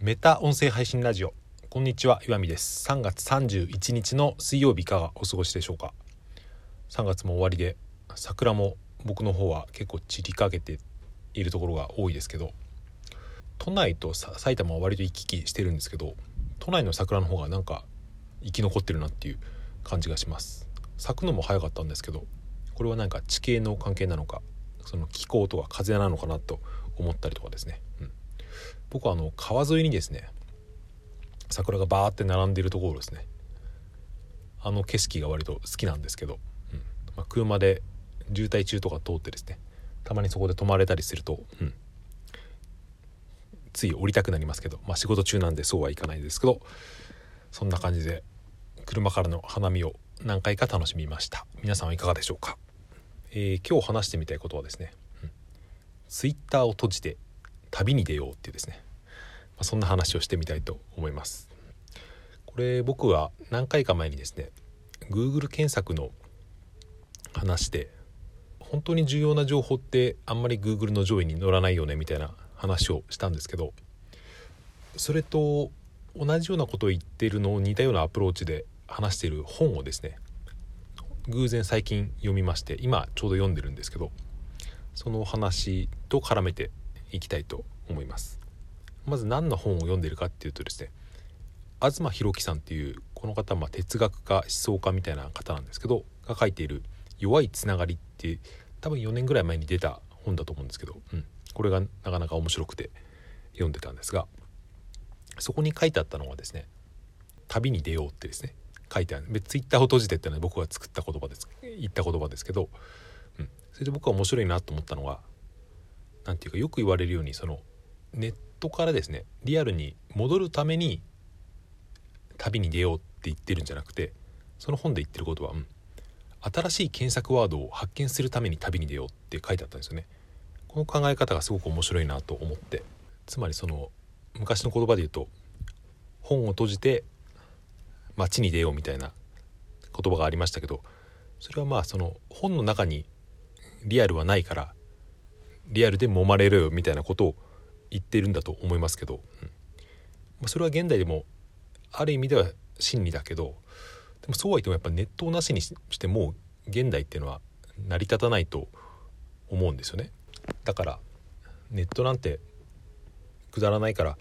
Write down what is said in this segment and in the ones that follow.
メタ音声配信ラジオ。こんにちは岩見です。3月31日の水曜日いかがお過ごしでしょうか？3月も終わりで桜も僕の方は結構散りかけているところが多いですけど都内と埼玉は割と行き来してるんですけど都内の桜の方がなんか生き残ってるなっていう感じがします。咲くのも早かったんですけどこれはなんか地形の関係なのかその気候とか風なのかなと思ったりとかですね、うん、僕はあの川沿いにですね桜がバーって並んでいるところですね。あの景色が割と好きなんですけど、うん。まあ、車で渋滞中とか通ってですねたまにそこで止まれたりすると、うん、つい降りたくなりますけど、まあ、仕事中なんでそうはいかないですけどそんな感じで車からの花見を何回か楽しみました。皆さんはいかがでしょうか、えー、今日話してみたいことはですね、うん、Twitter を閉じて旅に出ようっていうですね、まあ、そんな話をしてみたいと思います。これ僕は何回か前にですね Google 検索の話で本当に重要な情報ってあんまり Google の上位に載らないよねみたいな話をしたんですけどそれと同じようなことを言ってるのを似たようなアプローチで話している本をですね偶然最近読みまして今ちょうど読んでるんですけどその話と絡めていきたいと思います。まず何の本を読んでるかっていうとですね東博樹さんっていうこの方は哲学家思想家みたいな方なんですけどが書いている「弱いつながり」って多分4年ぐらい前に出た本だと思うんですけど、うん、これがなかなか面白くて読んでたんですがそこに書いてあったのはですね旅に出ようってですね書いてある。ツイッターを閉じてってのは僕が作った言葉です言った言葉ですけど、うん、それで僕は面白いなと思ったのが何て言うかよく言われるようにそのネットからですねリアルに戻るために旅に出ようって言ってるんじゃなくてその本で言ってることは、うん、新しい検索ワードを発見するために旅に出ようって書いてあったんですよね。この考え方がすごく面白いなと思ってつまりその昔の言葉で言うと本を閉じて街に出ようみたいな言葉がありましたけどそれはまあその本の中にリアルはないからリアルで揉まれるよみたいなことを言ってるんだと思いますけど、うん。まあ、それは現代でもある意味では真理だけどでもそうは言ってもやっぱネットをなしにしても現代っていうのは成り立たないと思うんですよね。だからネットなんてくだらないから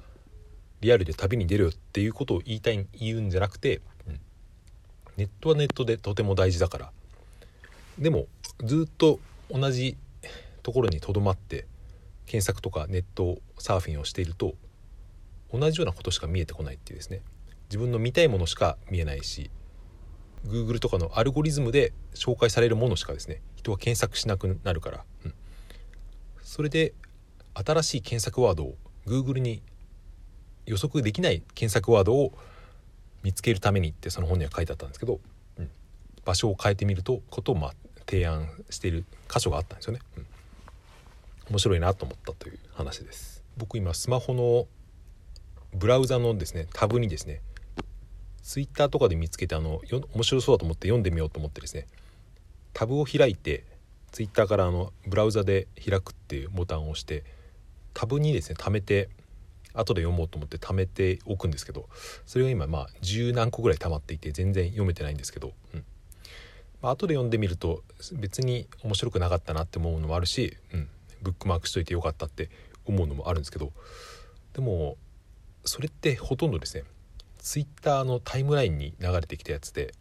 リアルで旅に出るよっていうことを言いたい言うんじゃなくて、うん、ネットはネットでとても大事だから。でもずっと同じところにとどまって検索とかネットサーフィンをしていると同じようなことしか見えてこないっていうですね。自分の見たいものしか見えないし Google とかのアルゴリズムで紹介されるものしかですね人は検索しなくなるから、うん、それで新しい検索ワードを Google に予測できない検索ワードを見つけるためにってその本には書いてあったんですけど、うん、場所を変えてみるとことをまあ提案している箇所があったんですよね、うん、面白いなと思ったという話です。僕今スマホのブラウザのですねタブにですねツイッターとかで見つけてあの面白そうだと思って読んでみようと思ってですねタブを開いてツイッターからあのブラウザで開くっていうボタンを押してタブにですね貯めて後で読もうと思って貯めておくんですけどそれが今まあ十何個ぐらい溜まっていて全然読めてないんですけど、うん。まあ、後で読んでみると別に面白くなかったなって思うのもあるし、うん、ブックマークしといてよかったって思うのもあるんですけどでもそれってほとんどですねツイッターのタイムラインに流れてきたやつで、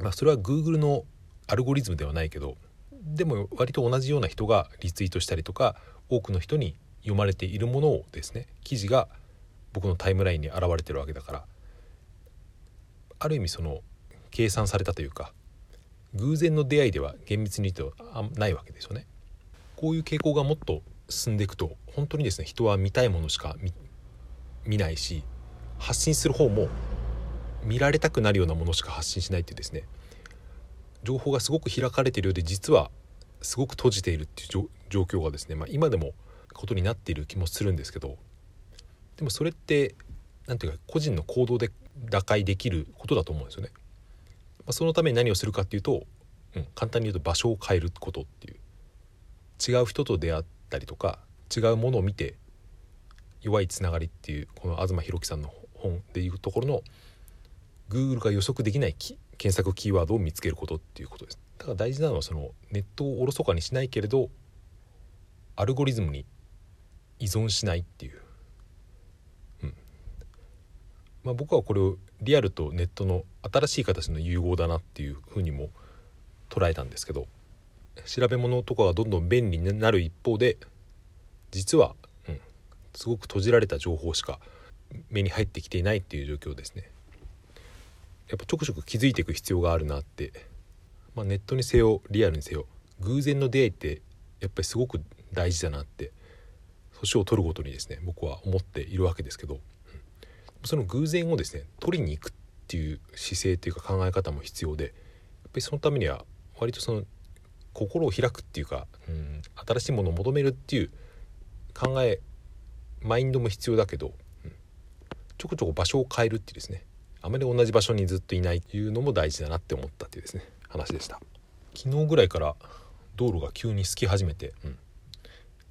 まあ、それは Google のアルゴリズムではないけどでも割と同じような人がリツイートしたりとか多くの人に読まれているものをですね記事が僕のタイムラインに現れてるわけだからある意味その計算されたというか偶然の出会いでは厳密に言うとないわけですよね。こういう傾向がもっと進んでいくと本当にですね人は見たいものしか見ないし発信する方も見られたくなるようなものしか発信しないっていうですね情報がすごく開かれているようで実はすごく閉じているっていう状況がですね、まあ、今でもことになっている気もするんですけどでもそれって何ていうか個人の行動で打開できることだと思うんですよね。まあ、そのために何をするかっていうと、うん、簡単に言うと場所を変えることっていう違う人と出会ったりとか違うものを見て弱いつながりっていうこの東博樹さんの本でいうところの Google が予測できない検索キーワードを見つけることっていうことです。だから大事なのはそのネットをおろそかにしないけれどアルゴリズムに依存しないっていう、うん。まあ、僕はこれをリアルとネットの新しい形の融合だなっていうふうにも捉えたんですけど調べ物とかがどんどん便利になる一方で実は、うん、すごく閉じられた情報しか目に入ってきていないっていう状況ですね。やっぱちょくちょく気づいていく必要があるなって、まあ、ネットにせよリアルにせよ偶然の出会いってやっぱりすごく大事だなって年を取るごとにですね僕は思っているわけですけど、うん、その偶然をですね取りに行くっていう姿勢というか考え方も必要でやっぱりそのためには割とその心を開くっていうか、うん、新しいものを求めるっていう考えマインドも必要だけど、うん、ちょこちょこ場所を変えるっていうですね。あまり同じ場所にずっといないっていうのも大事だなって思ったっていうですね話でした。昨日ぐらいから道路が急に空き始めて、うん、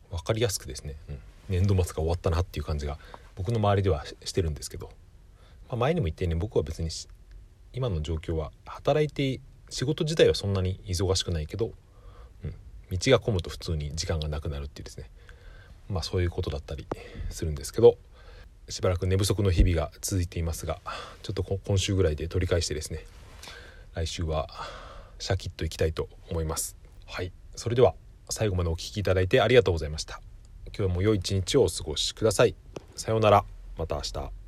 分かりやすくですね、うん、年度末が終わったなっていう感じが僕の周りではしてるんですけど、まあ、前にも言ったように僕は別に今の状況は働いて仕事自体はそんなに忙しくないけど、道が混むと普通に時間がなくなるっていうですね。まあそういうことだったりするんですけどしばらく寝不足の日々が続いていますがちょっと今週ぐらいで取り返してですね来週はシャキッといきたいと思います。はい。それでは最後までお聴きいただいてありがとうございました。今日も良い一日をお過ごしください。さようなら。また明日。